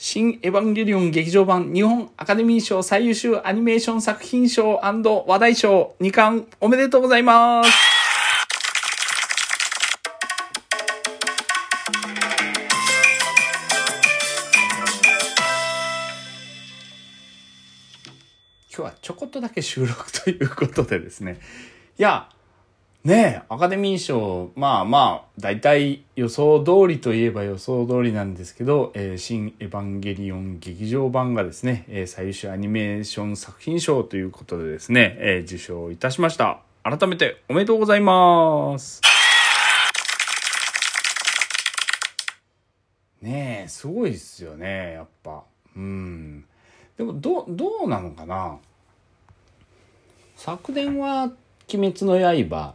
新エヴァンゲリオン劇場版日本アカデミー賞最優秀アニメーション作品賞話題賞2冠おめでとうございます。今日はちょこっとだけ収録ということでですね。いや、ねえ、アカデミー賞、まあまあ、大体予想通りといえば予想通りなんですけど、えー、新エヴァンゲリオン劇場版がですね、えー、最優秀アニメーション作品賞ということでですね、えー、受賞いたしました。改めておめでとうございます。ねえ、すごいですよね、やっぱ。うん。でも、ど、どうなのかな？昨年は、鬼滅の刃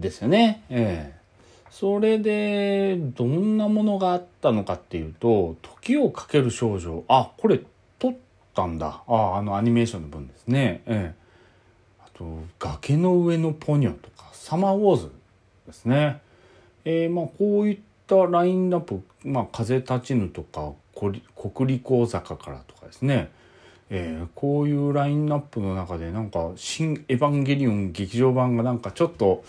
ですよね。ええ。それで、どんなものがあったのかっていうと、時をかける少女。あ、これ撮ったんだ。あ、あのアニメーションの分ですね。ええ。あと、崖の上のポニョとか、サマーウォーズですね。えー、まあ、こういったラインナップ、まあ、風立ちぬとか、国立講坂からとかですね。えー、こういうラインナップの中でなんか「新エヴァンゲリオン劇場版」がなんかちょっと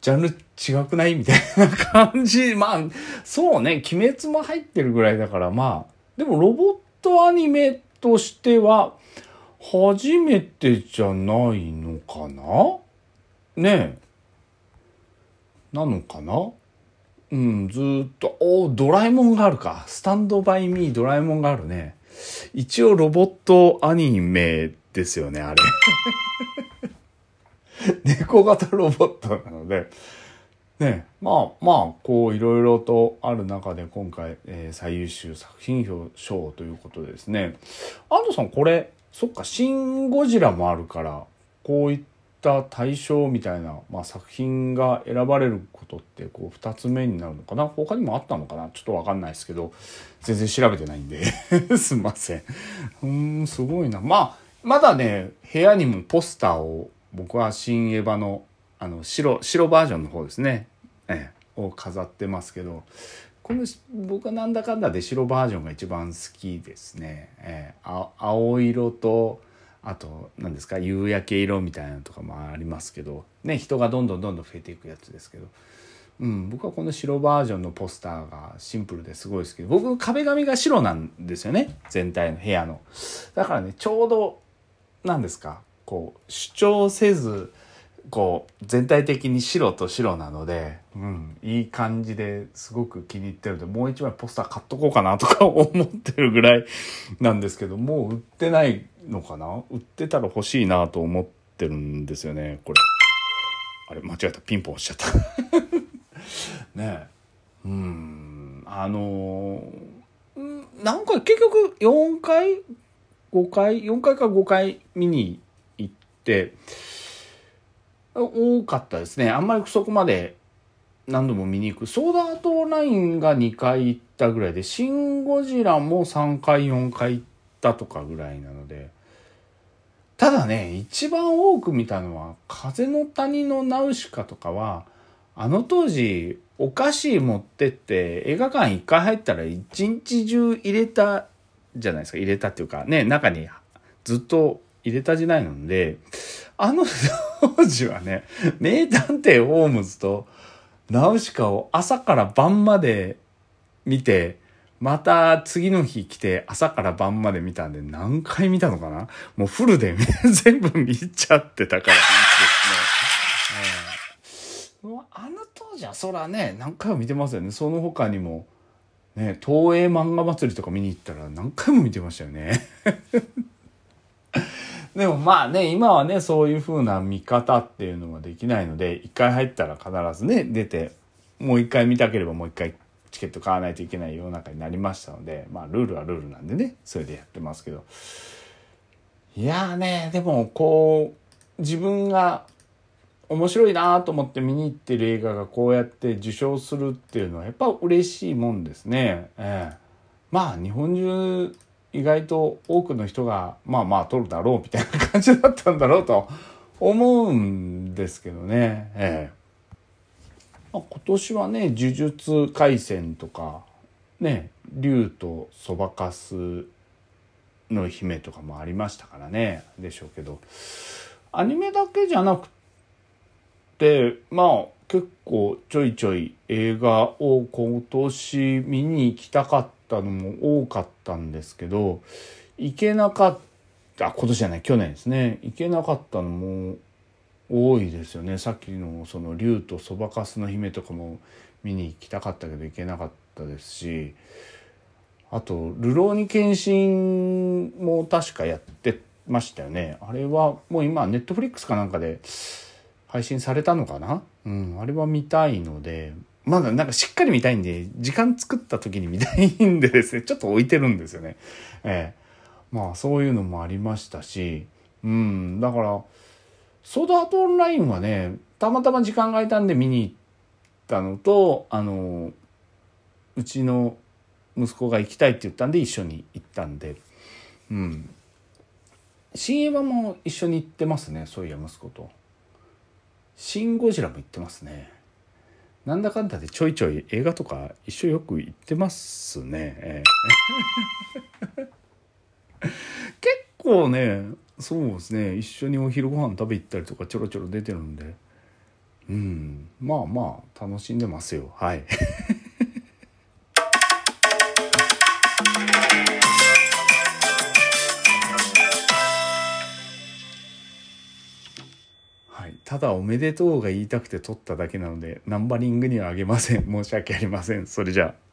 ジャンル違くない？みたいな感じ。まあそうね。鬼滅も入ってるぐらいだからまあ。でもロボットアニメとしては初めてじゃないのかな？ねえ。なのかな？うん、ずっと、おドラえもんがあるか。スタンドバイミードラえもんがあるね。一応ロボットアニメですよね、あれ。猫型ロボットなので、ね、まあまあ、こういろいろとある中で今回、えー、最優秀作品賞ということでですね。安藤さんこれ、そっか、シン・ゴジラもあるから、こういった対象みたいな、まあ、作品が選ばれることってこう2つ目になるのかな？他にもあったのかな？ちょっと分かんないですけど全然調べてないんで。すんません。うんすごいな。まあまだね部屋にもポスターを僕は新エヴァのあの白白バージョンの方ですね、ええ、を飾ってますけどこの僕はなんだかんだで白バージョンが一番好きですね、ええ、青色とあと何ですか夕焼け色みたいなのとかもありますけどね人がどんどんどんどん増えていくやつですけど、うん、僕はこの白バージョンのポスターがシンプルですごいですけど僕壁紙が白なんですよね。全体の部屋の。だからねちょうど何ですかこう主張せずこう全体的に白と白なので、うん、いい感じですごく気に入ってるのでもう一枚ポスター買っとこうかなとか思ってるぐらいなんですけどもう売ってないのかな？売ってたら欲しいなと思ってるんですよねこれ。あれ間違えた。ピンポン押しちゃった。ね。えうん。あのー、なんか結局4回5回4回か5回見に多かったですね。あんまりそこまで何度も見に行く。ソーダアートオンラインが2回行ったぐらいでシン・ゴジラも3回4回行ったとかぐらいなので。ただね一番多く見たのは「風の谷のナウシカ」とかはあの当時お菓子持ってって映画館一回入ったら一日中入れたじゃないですか。入れたっていうかね中にずっと入れた時代なんであの当時はね名探偵ホームズとナウシカを朝から晩まで見てまた次の日来て朝から晩まで見たんで何回見たのかな？もうフルで全部見ちゃってたからですね。あの当時はそらね、何回も見てますよね。その他にも、ね、東映漫画祭りとか見に行ったら何回も見てましたよね。でもまあね、今はね、そういう風な見方っていうのができないので、一回入ったら必ずね、出て、もう一回見たければもう一回チケット買わないといけない世の中になりましたのでまあルールはルールなんでねそれでやってますけどいやーねでもこう自分が面白いなと思って見に行ってる映画がこうやって受賞するっていうのはやっぱ嬉しいもんですね。ええ、まあ日本中意外と多くの人がまあまあ撮るだろうみたいな感じだったんだろうと思うんですけどね。ええまあ、今年はね「呪術廻戦」とかね竜とそばかすの姫とかもありましたからねでしょうけどアニメだけじゃなくてまあ結構ちょいちょい映画を今年見に行きたかったたのも多かったんですけど行けなかった今年じゃない去年ですね。行けなかったのも多いですよね。さっきのその竜とそばかすの姫とかも見に行きたかったけど行けなかったですしあと「流浪に献身」も確かやってましたよね。あれはもう今ネットフリックスかなんかで配信されたのかな？うんあれは見たいのでまだなんかしっかり見たいんで時間作った時に見たいんでですね ちょっと置いてるんですよね。ええ。まあそういうのもありましたしうん。だからソードアートオンラインはねたまたま時間が空いたんで見に行ったのとあのうちの息子が行きたいって言ったんで一緒に行ったんで。うん。新映画も一緒に行ってますねそういや息子と。シン・ゴジラも行ってますね。なんだかんだでちょいちょい映画とか一緒よく行ってますね、え。え結構ねそうですね。一緒にお昼ご飯食べ行ったりとかちょろちょろ出てるんで。うん。まあまあ楽しんでますよ。はい。ただおめでとうが言いたくて撮っただけなのでナンバリングにはあげません。申し訳ありません。それじゃあ。